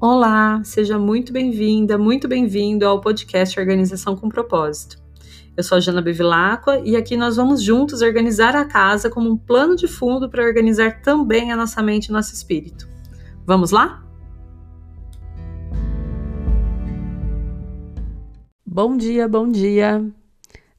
Olá, seja muito bem-vinda, muito bem-vindo ao podcast Organização com Propósito. Eu sou a Jana Bevilacqua e aqui nós vamos juntos organizar a casa como um plano de fundo para organizar também a nossa mente e nosso espírito. Vamos lá? Bom dia, bom dia.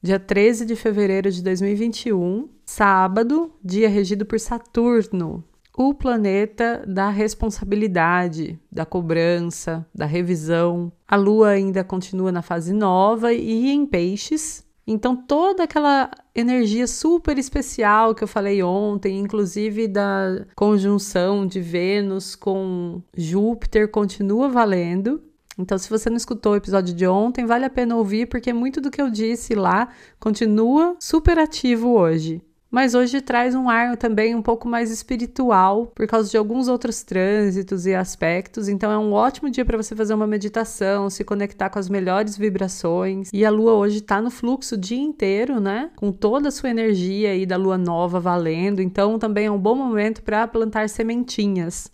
Dia 13 de fevereiro de 2021, sábado, dia regido por Saturno, o planeta da responsabilidade, da cobrança, da revisão. A Lua ainda continua na fase nova e em peixes. Então, toda aquela energia super especial que eu falei ontem, inclusive da conjunção de Vênus com Júpiter, continua valendo. Então, se você não escutou o episódio de ontem, vale a pena ouvir, porque muito do que eu disse lá continua super ativo hoje mas hoje traz um ar também um pouco mais espiritual por causa de alguns outros trânsitos e aspectos. Então é um ótimo dia para você fazer uma meditação, se conectar com as melhores vibrações. E a lua hoje está no fluxo o dia inteiro, né? Com toda a sua energia aí da lua nova valendo. Então também é um bom momento para plantar sementinhas.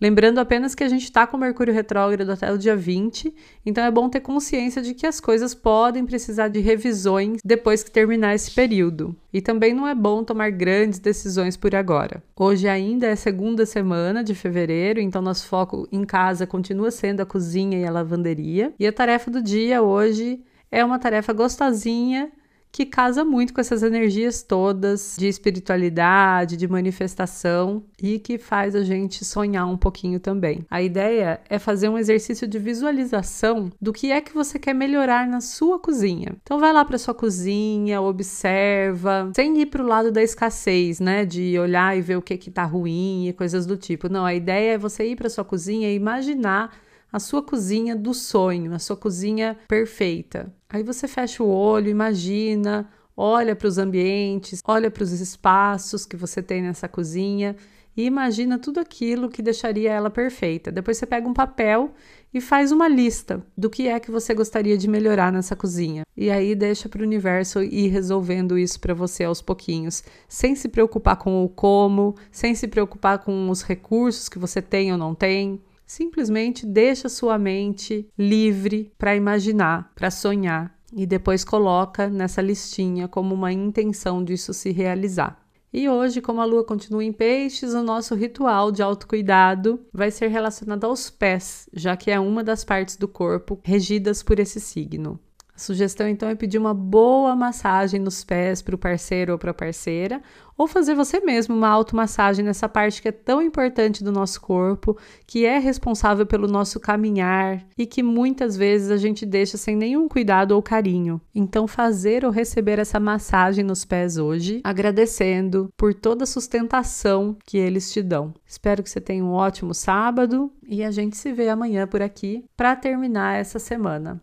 Lembrando apenas que a gente está com Mercúrio retrógrado até o dia 20, então é bom ter consciência de que as coisas podem precisar de revisões depois que terminar esse período. E também não é bom tomar grandes decisões por agora. Hoje ainda é segunda semana de fevereiro, então nosso foco em casa continua sendo a cozinha e a lavanderia. E a tarefa do dia hoje é uma tarefa gostosinha que casa muito com essas energias todas de espiritualidade, de manifestação e que faz a gente sonhar um pouquinho também. A ideia é fazer um exercício de visualização do que é que você quer melhorar na sua cozinha. Então vai lá para sua cozinha, observa, sem ir para o lado da escassez, né, de olhar e ver o que que tá ruim e coisas do tipo. Não, a ideia é você ir para sua cozinha e imaginar a sua cozinha do sonho, a sua cozinha perfeita. Aí você fecha o olho, imagina, olha para os ambientes, olha para os espaços que você tem nessa cozinha e imagina tudo aquilo que deixaria ela perfeita. Depois você pega um papel e faz uma lista do que é que você gostaria de melhorar nessa cozinha. E aí deixa para o universo ir resolvendo isso para você aos pouquinhos, sem se preocupar com o como, sem se preocupar com os recursos que você tem ou não tem. Simplesmente deixa sua mente livre para imaginar, para sonhar e depois coloca nessa listinha como uma intenção disso se realizar. E hoje, como a lua continua em peixes, o nosso ritual de autocuidado vai ser relacionado aos pés, já que é uma das partes do corpo regidas por esse signo. A sugestão então é pedir uma boa massagem nos pés para o parceiro ou para a parceira, ou fazer você mesmo uma automassagem nessa parte que é tão importante do nosso corpo, que é responsável pelo nosso caminhar e que muitas vezes a gente deixa sem nenhum cuidado ou carinho. Então, fazer ou receber essa massagem nos pés hoje, agradecendo por toda a sustentação que eles te dão. Espero que você tenha um ótimo sábado e a gente se vê amanhã por aqui para terminar essa semana.